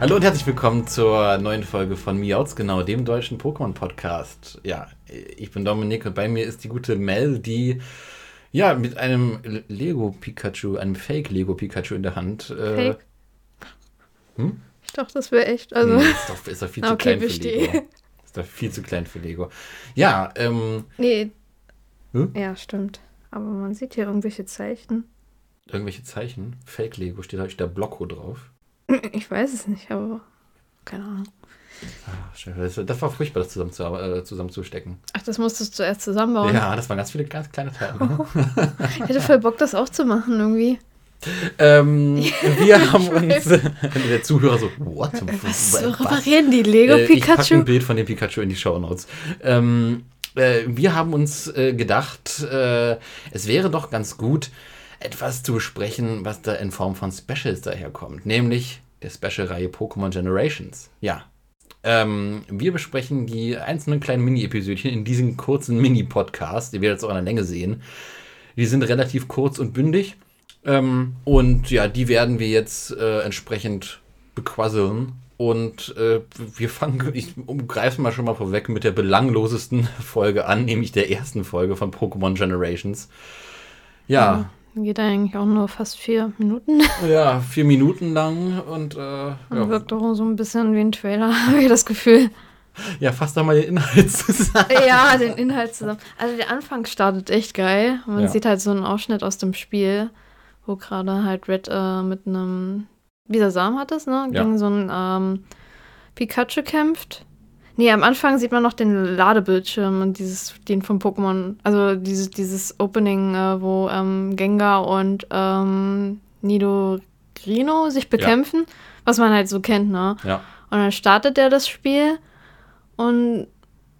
Hallo und herzlich willkommen zur neuen Folge von Miauts, genau dem deutschen Pokémon-Podcast. Ja, ich bin Dominik und bei mir ist die gute Mel, die ja mit einem Lego-Pikachu, einem Fake-Lego-Pikachu in der Hand. Äh, Fake? Hm? Ich dachte, das wäre echt. Also. Nee, ist doch, ist doch viel zu okay, klein für Lego. Ist doch viel zu klein für Lego. Ja, ähm. Nee. Hm? Ja, stimmt. Aber man sieht hier irgendwelche Zeichen. Irgendwelche Zeichen? Fake-Lego, steht da steht Blocko drauf. Ich weiß es nicht, aber keine Ahnung. Ah, das war furchtbar, das zusammen zu, äh, zusammenzustecken. Ach, das musstest du zuerst zusammenbauen? Ja, das waren ganz viele ganz kleine Teile. Ne? ich hätte voll Bock, das auch zu machen irgendwie. Ähm, wir haben uns, der Zuhörer so, what? Was, was? reparieren die Lego-Pikachu? Äh, ich packe ein Bild von dem Pikachu in die Show Notes. Ähm, äh, wir haben uns äh, gedacht, äh, es wäre doch ganz gut, etwas zu besprechen, was da in Form von Specials daherkommt, nämlich der Special-Reihe Pokémon Generations. Ja. Ähm, wir besprechen die einzelnen kleinen Mini-Episodchen in diesem kurzen Mini-Podcast, die wir jetzt auch in der Länge sehen. Die sind relativ kurz und bündig. Ähm, und ja, die werden wir jetzt äh, entsprechend bequasseln. Und äh, wir fangen, ich greife mal schon mal vorweg mit der belanglosesten Folge an, nämlich der ersten Folge von Pokémon Generations. Ja, Geht eigentlich auch nur fast vier Minuten. Ja, vier Minuten lang und. Äh, ja. wirkt doch so ein bisschen wie ein Trailer, habe ich das Gefühl. Ja, fass da mal den Inhalt zusammen. Ja, den Inhalt zusammen. Also der Anfang startet echt geil. Man ja. sieht halt so einen Ausschnitt aus dem Spiel, wo gerade halt Red äh, mit einem Dieser Samen hat es, ne? Gegen ja. so einen ähm, Pikachu kämpft. Nee, am Anfang sieht man noch den Ladebildschirm und dieses, den von Pokémon, also dieses, dieses Opening, äh, wo ähm, Gengar und ähm, Nidorino sich bekämpfen, ja. was man halt so kennt, ne? Ja. Und dann startet der das Spiel und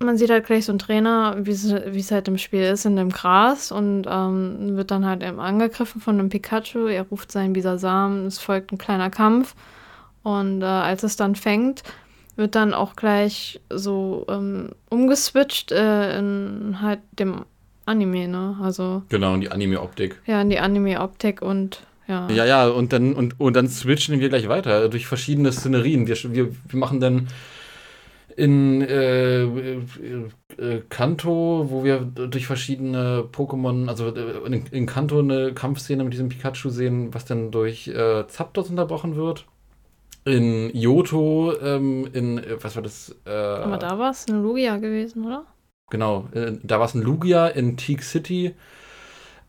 man sieht halt gleich so einen Trainer, wie es halt im Spiel ist, in dem Gras und ähm, wird dann halt eben angegriffen von einem Pikachu. Er ruft seinen Bisasam, es folgt ein kleiner Kampf und äh, als es dann fängt, wird dann auch gleich so ähm, umgeswitcht äh, in halt dem Anime, ne? Also. Genau, in die Anime-Optik. Ja, in die Anime-Optik und ja. Ja, ja, und dann, und, und dann switchen wir gleich weiter durch verschiedene Szenerien. Wir, wir, wir machen dann in äh, äh, äh Kanto, wo wir durch verschiedene Pokémon, also äh, in, in Kanto eine Kampfszene mit diesem Pikachu sehen, was dann durch äh, Zapdos unterbrochen wird in Yoto, ähm, in, äh, was war das? Äh, Aber da war es ein Lugia gewesen, oder? Genau, äh, da war es ein Lugia in Teak City.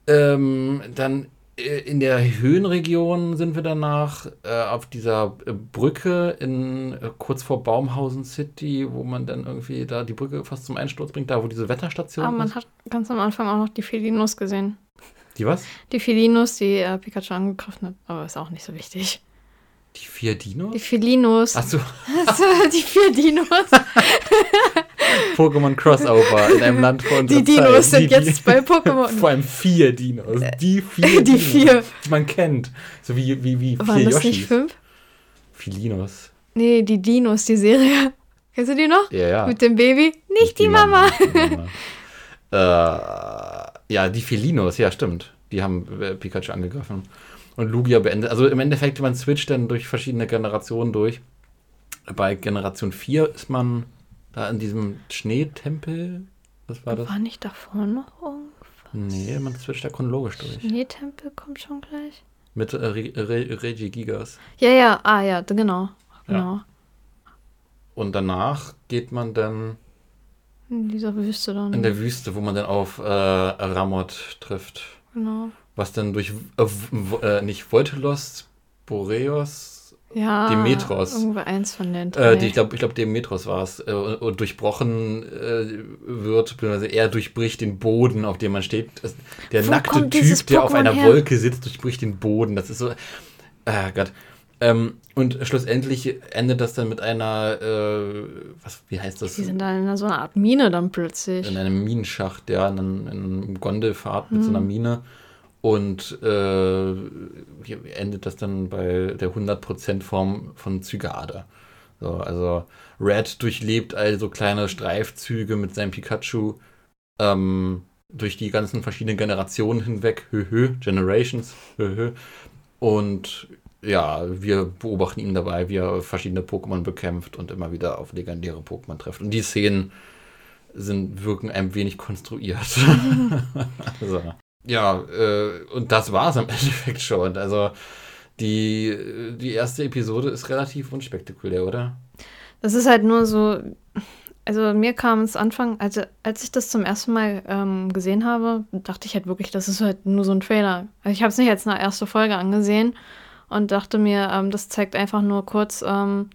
Ähm, dann äh, in der Höhenregion sind wir danach äh, auf dieser äh, Brücke in kurz vor Baumhausen City, wo man dann irgendwie da die Brücke fast zum Einsturz bringt, da wo diese Wetterstation ist. Aber man ist. hat ganz am Anfang auch noch die Felinos gesehen. Die was? Die Felinos, die Pikachu angegriffen hat, aber ist auch nicht so wichtig. Die vier Dinos? Die Felinos. Achso. Achso, die vier Dinos. Pokémon Crossover in einem Land unserer Die Dinos Zeit. sind die, jetzt bei Pokémon. Vor allem vier Dinos. Die vier Die Dinos, vier. Die man kennt. So wie, wie, wie Waren vier das Yoshis. nicht fünf? Filinos. Nee, die Dinos, die Serie. Kennst du die noch? Ja, ja. Mit dem Baby? Nicht, nicht die, die, Mama. Mama. äh, ja, die Felinos, ja, stimmt. Die haben äh, Pikachu angegriffen und Lugia beendet. Also im Endeffekt, man switcht dann durch verschiedene Generationen durch. Bei Generation 4 ist man da in diesem Schneetempel. Was war das? War nicht davor noch irgendwas? Nee, man switcht da chronologisch durch. Schneetempel kommt schon gleich. Mit äh, Re Re Regi Gigas. Ja, ja, ah ja, genau. genau. Ja. Und danach geht man dann. In dieser Wüste dann. In der Wüste, wo man dann auf äh, Ramot trifft. Genau was dann durch äh, äh, nicht Voltelos, Boreos, ja, Demetros. Irgendwo eins von den drei. Äh, die, ich glaube, ich glaub, Demetros war es. Äh, durchbrochen äh, wird, beziehungsweise er durchbricht den Boden, auf dem man steht. Der Wo nackte Typ, der auf einer her? Wolke sitzt, durchbricht den Boden. Das ist so. Ah Gott. Ähm, und schlussendlich endet das dann mit einer, äh, was, wie heißt das? Die sind da in so einer Art Mine dann plötzlich. In einem Minenschacht, ja, in einem, in einem Gondelfahrt mit hm. so einer Mine. Und äh, endet das dann bei der 100% Form von Zygade. So, also Red durchlebt also kleine Streifzüge mit seinem Pikachu ähm, durch die ganzen verschiedenen Generationen hinweg. Höhö, Generations. Höhö. Und ja, wir beobachten ihn dabei, wie er verschiedene Pokémon bekämpft und immer wieder auf legendäre Pokémon trifft. Und die Szenen sind, wirken ein wenig konstruiert. also, ja, äh, und das war es im Endeffekt schon. Also die, die erste Episode ist relativ unspektakulär, oder? Das ist halt nur so, also mir kam es Anfang, also als ich das zum ersten Mal ähm, gesehen habe, dachte ich halt wirklich, das ist halt nur so ein Trailer. Also ich habe es nicht als eine erste Folge angesehen und dachte mir, ähm, das zeigt einfach nur kurz ähm,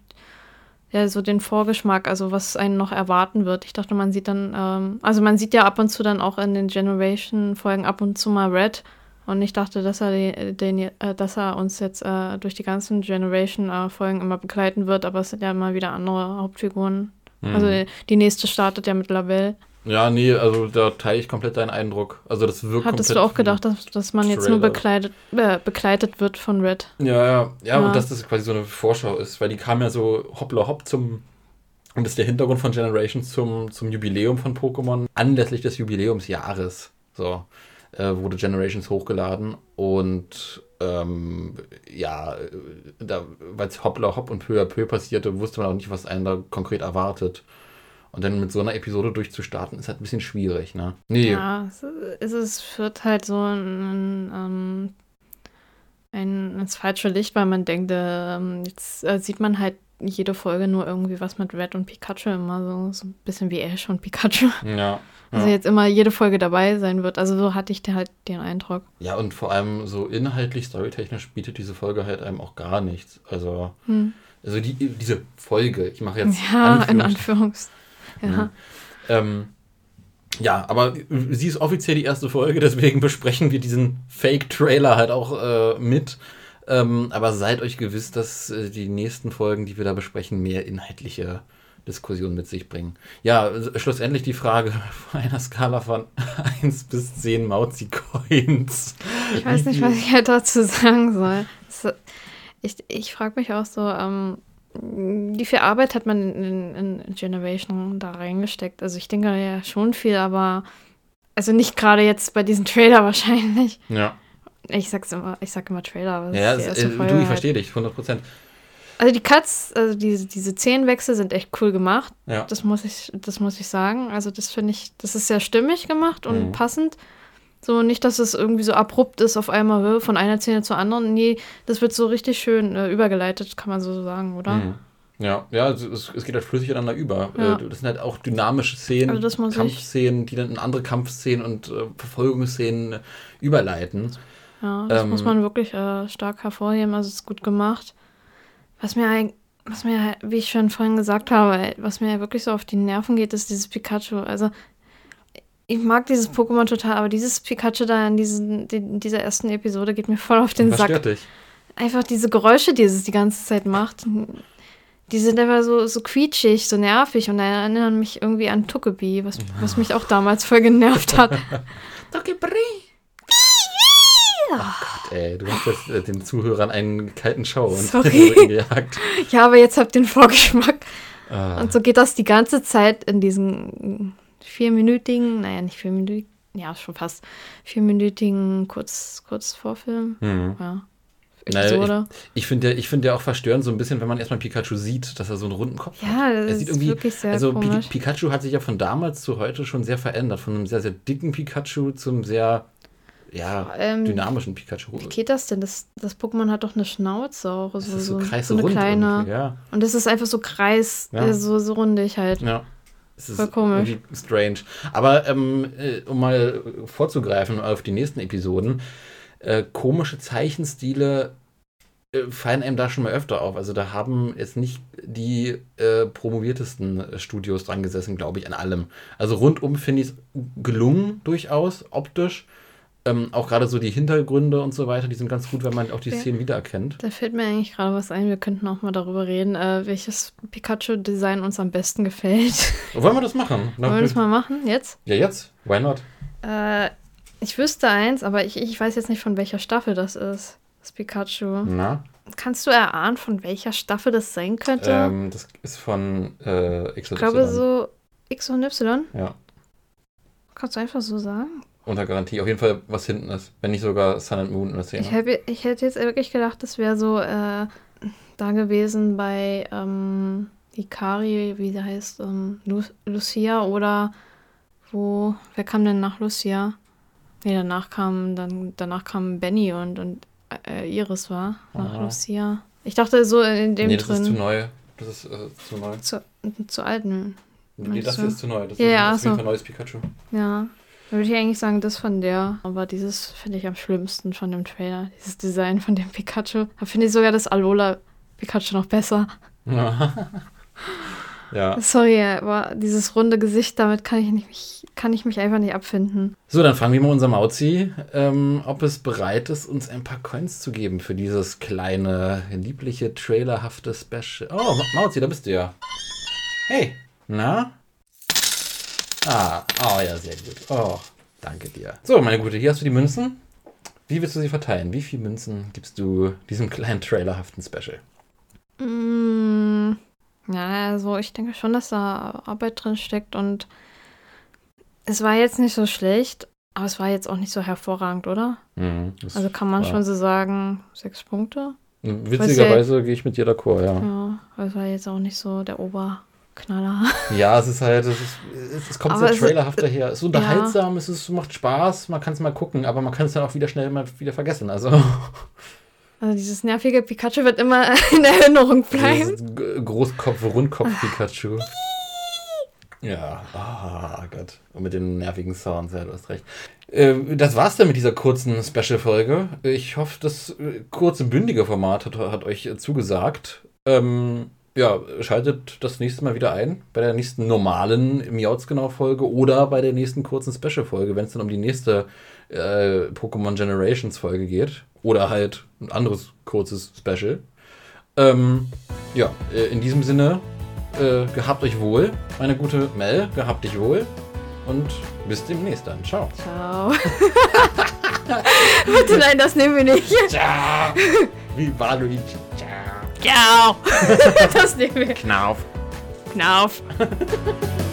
ja, so den Vorgeschmack, also was einen noch erwarten wird. Ich dachte, man sieht dann, ähm, also man sieht ja ab und zu dann auch in den Generation-Folgen ab und zu mal Red. Und ich dachte, dass er, den, den äh, dass er uns jetzt äh, durch die ganzen Generation-Folgen immer begleiten wird, aber es sind ja immer wieder andere Hauptfiguren. Mhm. Also die, die nächste startet ja mit Lavelle. Ja, nee, also da teile ich komplett deinen Eindruck. Also das wirkt Hattest du auch gedacht, dass, dass man jetzt nur begleitet, äh, begleitet wird von Red? Ja, ja, ja, ja, und dass das quasi so eine Vorschau ist, weil die kam ja so hoppla hopp zum, und das ist der Hintergrund von Generations zum, zum Jubiläum von Pokémon, anlässlich des Jubiläumsjahres. So, äh, wurde Generations hochgeladen und ähm, ja, weil es hoppla hopp und peu à peu passierte, wusste man auch nicht, was einen da konkret erwartet. Und dann mit so einer Episode durchzustarten, ist halt ein bisschen schwierig, ne? Nee. Ja, es, es wird halt so ein, ein, ein, ins falsche Licht, weil man denkt, äh, jetzt äh, sieht man halt jede Folge nur irgendwie was mit Red und Pikachu immer so, so ein bisschen wie Ash und Pikachu. Ja. Also ja. jetzt immer jede Folge dabei sein wird. Also so hatte ich halt den Eindruck. Ja, und vor allem so inhaltlich, storytechnisch bietet diese Folge halt einem auch gar nichts. Also, hm. also die, diese Folge, ich mache jetzt ja, Anführungs in Anführungs. Ja. Ne? Ähm, ja, aber sie ist offiziell die erste Folge, deswegen besprechen wir diesen Fake-Trailer halt auch äh, mit. Ähm, aber seid euch gewiss, dass äh, die nächsten Folgen, die wir da besprechen, mehr inhaltliche Diskussionen mit sich bringen. Ja, schlussendlich die Frage von einer Skala von 1 bis 10 Mauzi-Coins. Ich weiß nicht, was ich halt dazu sagen soll. Ich, ich frage mich auch so, ähm, wie viel Arbeit hat man in, in, in, Generation da reingesteckt? Also ich denke ja schon viel, aber also nicht gerade jetzt bei diesem Trailer wahrscheinlich. Ja. Ich sag's immer, ich sag immer Trailer, aber ja, ist äh, du, ich halt. verstehe dich, 100 Prozent. Also die Cuts, also diese, diese Szenenwechsel sind echt cool gemacht. Ja. Das muss ich, das muss ich sagen. Also das finde ich, das ist sehr stimmig gemacht und mhm. passend. So nicht, dass es irgendwie so abrupt ist auf einmal von einer Szene zur anderen. Nee, das wird so richtig schön äh, übergeleitet, kann man so sagen, oder? Mhm. Ja, ja, also es, es, geht halt flüssig ineinander über. Ja. Äh, das sind halt auch dynamische Szenen, also Kampfszenen, die dann in andere Kampfszenen und äh, Verfolgungsszenen überleiten. Ja, das ähm, muss man wirklich äh, stark hervorheben. Also es ist gut gemacht. Was mir was mir, wie ich schon vorhin gesagt habe, was mir wirklich so auf die Nerven geht, ist dieses Pikachu. Also ich mag dieses Pokémon total, aber dieses Pikachu da in, diesen, in dieser ersten Episode geht mir voll auf den Was Sack. Stört dich? Einfach diese Geräusche, die es die ganze Zeit macht. Die sind einfach so, so quietschig, so nervig und erinnern mich irgendwie an Tuckebi, was, was mich auch damals voll genervt hat. Tuckebi! Oh Gott, ey, du hast jetzt äh, den Zuhörern einen kalten Schau und Sorry. gejagt. Ja, aber jetzt habt ihr den Vorgeschmack. Ah. Und so geht das die ganze Zeit in diesen vierminütigen, naja, nicht vierminütigen, ja, schon fast vierminütigen Kurz, Kurzvorfilm. Mhm. Ja. Naja, ich, ich finde ja, find ja auch verstörend so ein bisschen, wenn man erstmal Pikachu sieht, dass er so einen runden Kopf ja, hat. Ja, das ist wirklich sehr Also komisch. Pikachu hat sich ja von damals zu heute schon sehr verändert. Von einem sehr, sehr dicken Pikachu zum sehr ja, ähm, dynamischen Pikachu. Wie geht das denn? Das, das Pokémon hat doch eine Schnauze auch. So, so, so eine kleine. Ja. Und das ist einfach so kreis, ja. so, so rundig halt. Ja. Es ist Voll komisch. strange. Aber ähm, äh, um mal vorzugreifen auf die nächsten Episoden, äh, komische Zeichenstile äh, fallen einem da schon mal öfter auf. Also da haben jetzt nicht die äh, promoviertesten Studios dran gesessen, glaube ich, an allem. Also rundum finde ich es gelungen, durchaus, optisch. Ähm, auch gerade so die Hintergründe und so weiter, die sind ganz gut, wenn man auch die ja. Szenen wiedererkennt. Da fällt mir eigentlich gerade was ein. Wir könnten auch mal darüber reden, äh, welches Pikachu-Design uns am besten gefällt. Wollen wir das machen? Wollen wir das mal machen? Jetzt? Ja, jetzt. Why not? Äh, ich wüsste eins, aber ich, ich weiß jetzt nicht, von welcher Staffel das ist. Das Pikachu. Na? Kannst du erahnen, von welcher Staffel das sein könnte? Ähm, das ist von äh, X und Ich glaube so X und Y. Ja. Kannst du einfach so sagen? Unter Garantie. Auf jeden Fall, was hinten ist. Wenn nicht sogar Sun and Moon in der Szene. Ich, hab, ich hätte jetzt wirklich gedacht, das wäre so äh, da gewesen bei ähm, Ikari, wie der heißt, ähm, Lu Lucia oder wo, wer kam denn nach Lucia? Nee, danach kam, dann, danach kam Benny und, und äh, Iris war nach Aha. Lucia. Ich dachte so in dem nee, das drin. ist zu neu. Das ist äh, zu neu. Zu, zu alten. Nee, das hier ist zu neu. Das ja, ist, ja, ist so. ein neues Pikachu. Ja. Da würde ich eigentlich sagen, das von der. Aber dieses finde ich am schlimmsten von dem Trailer. Dieses Design von dem Pikachu. Da finde ich sogar das Alola Pikachu noch besser. ja. Sorry, aber dieses runde Gesicht, damit kann ich, nicht, kann ich mich einfach nicht abfinden. So, dann fragen wir mal unser Mauzi, ähm, ob es bereit ist, uns ein paar Coins zu geben für dieses kleine, liebliche, trailerhafte Special. Oh, Mauzi, da bist du ja. Hey, na? Ah, oh ja, sehr gut. Oh, danke dir. So, meine Gute, hier hast du die Münzen. Wie willst du sie verteilen? Wie viele Münzen gibst du diesem kleinen trailerhaften Special? Mm, ja, also ich denke schon, dass da Arbeit drin steckt und es war jetzt nicht so schlecht, aber es war jetzt auch nicht so hervorragend, oder? Mhm, also kann man schon so sagen, sechs Punkte. Witzigerweise ja, gehe ich mit dir d'accord, ja. Ja, weil es war jetzt auch nicht so der Ober. Knaller. Ja, es ist halt, es, ist, es kommt aber sehr trailerhaft daher. Es ist unterhaltsam, ja. es ist, macht Spaß, man kann es mal gucken, aber man kann es dann auch wieder schnell mal wieder vergessen. Also. Also dieses nervige Pikachu wird immer in Erinnerung bleiben. Großkopf, Rundkopf-Pikachu. Ja, ah oh Gott. Und mit den nervigen Sounds, ja, du hast recht. Äh, das war's dann mit dieser kurzen Special-Folge. Ich hoffe, das äh, kurze, bündige Format hat, hat euch zugesagt. Ähm, ja, schaltet das nächste Mal wieder ein bei der nächsten normalen Miauts-Genau-Folge oder bei der nächsten kurzen Special-Folge, wenn es dann um die nächste äh, Pokémon Generations-Folge geht. Oder halt ein anderes kurzes Special. Ähm, ja, äh, in diesem Sinne, äh, gehabt euch wohl, meine gute Mel, gehabt dich wohl und bis demnächst dann. Ciao. Ciao. Bitte nein, das nehmen wir nicht. Ciao. Wie war Luigi? Ciao. das nehmen wir. Knauf. Knauf.